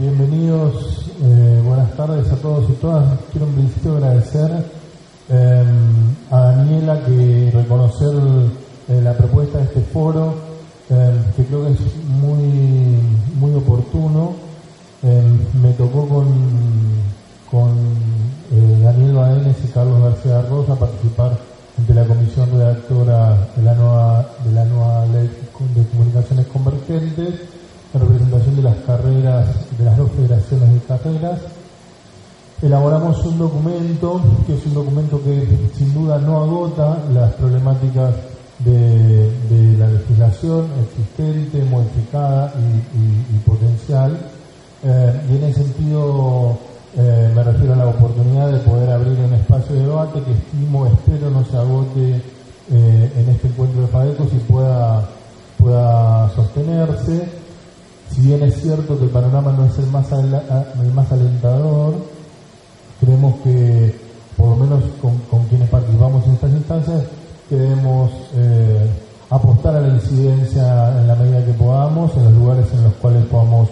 bienvenidos, eh, buenas tardes a todos y todas. Quiero en principio agradecer eh, a Daniela que reconocer eh, la propuesta de este foro, que creo que es muy, muy oportuno. me tocó con, con Daniel Baenes y Carlos García Rosa participar ante la comisión redactora de la de la nueva ley de comunicaciones convergentes de las carreras, de las dos federaciones de carreras. Elaboramos un documento, que es un documento que sin duda no agota las problemáticas de, la legislación existente, modificada y, potencial. Eh, y en ese sentido eh, me refiero a la oportunidad de poder abrir un espacio de debate que estimo, espero no se agote eh, en este encuentro de FADECOS y pueda, pueda sostenerse. Es cierto que el panorama no es el más, el más alentador, creemos que, por lo menos con, quienes participamos en estas instancias, debemos eh, apostar a la incidencia en la medida que podamos, en los lugares en los cuales podamos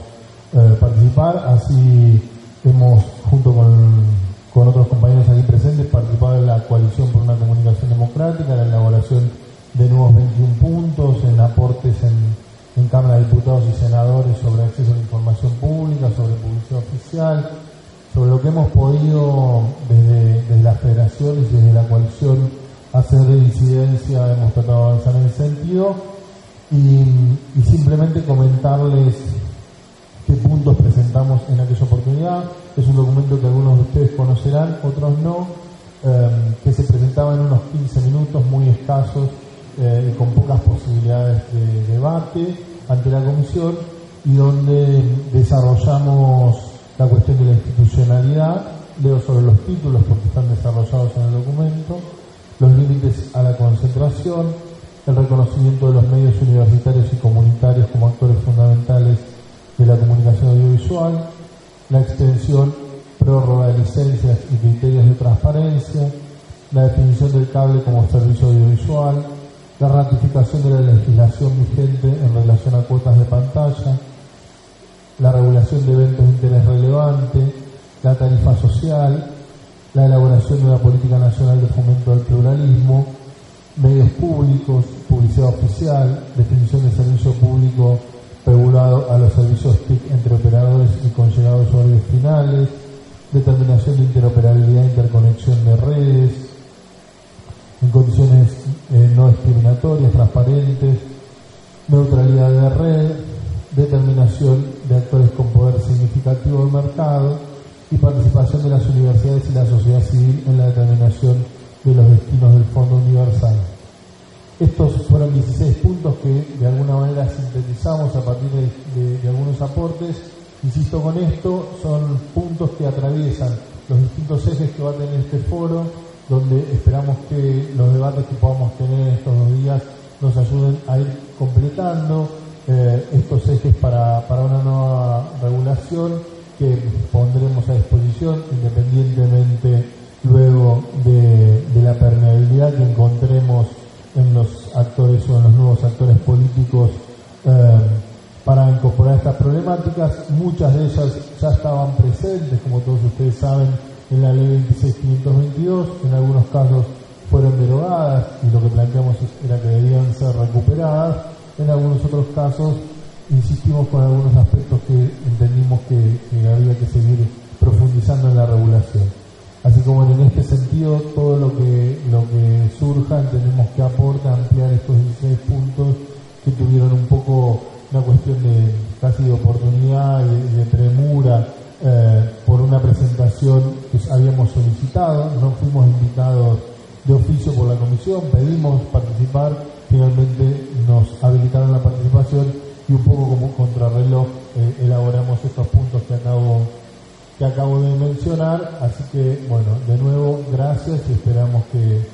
eh, participar. Así hemos, junto con otros compañeros aquí presentes, participado en la coalición por una comunicación democrática, en la elaboración de nuevos 21 puntos, en aportes en en Cámara de Diputados y Senadores sobre acceso a la información pública, sobre publicidad oficial, sobre lo que hemos podido desde, las federaciones y desde la coalición hacer de incidencia, hemos tratado de avanzar en ese sentido y, simplemente comentarles qué puntos presentamos en aquella oportunidad. Es un documento que algunos de ustedes conocerán, otros no, eh, que se presentaba en unos 15 minutos muy escasos eh, con pocas posibilidades de debate ante la comisión y donde desarrollamos la cuestión de la institucionalidad, leo sobre los títulos porque están desarrollados en el documento, los límites a la concentración, el reconocimiento de los medios universitarios y comunitarios como actores fundamentales de la comunicación audiovisual, la extensión, prórroga de licencias y criterios de transparencia, la definición del cable como servicio audiovisual, la ratificación de la legislación vigente en relación a cuotas de pantalla, la regulación de eventos de interés relevante, la tarifa social, la elaboración de una política nacional de fomento del pluralismo, medios públicos, publicidad oficial, definición de servicio público regulado a los servicios TIC entre operadores y conllegados usuarios finales, determinación de interoperabilidad e interconexión de redes, en condiciones eh, no discriminatorias, transparentes, neutralidad de red, determinación de actores con poder significativo del mercado y participación de las universidades y la sociedad civil en la determinación de los destinos del Fondo Universal. Estos fueron 16 puntos que de alguna manera sintetizamos a partir de, de algunos aportes. Insisto con esto, son puntos que atraviesan los distintos ejes que va a tener este foro, donde esperamos que los debates que podamos tener estos dos días nos ayuden a ir completando eh, estos ejes para, una nueva regulación que pondremos a disposición independientemente luego de, la permeabilidad que encontremos en los actores o en los nuevos actores políticos eh, para incorporar estas problemáticas. Muchas de ellas ya estaban presentes, como todos ustedes saben, en la ley 26522, en algunos casos fueron derogadas y lo que planteamos era que debían ser recuperadas, en algunos otros casos insistimos con algunos aspectos que entendimos que, había que seguir profundizando en la regulación. Así como en este sentido, todo lo que, lo que surja entendemos que aporta ampliar estos 16 puntos que tuvieron un poco una cuestión de casi de oportunidad y de premura eh, por una presentación que habíamos solicitado, no fuimos invitados de oficio por la comisión, pedimos participar, finalmente nos habilitaron la participación y un poco como contrarreloj eh, elaboramos estos puntos que acabo, que acabo de mencionar, así que bueno, de nuevo gracias y esperamos que,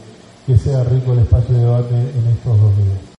que sea rico el espacio de debate en estos dos días.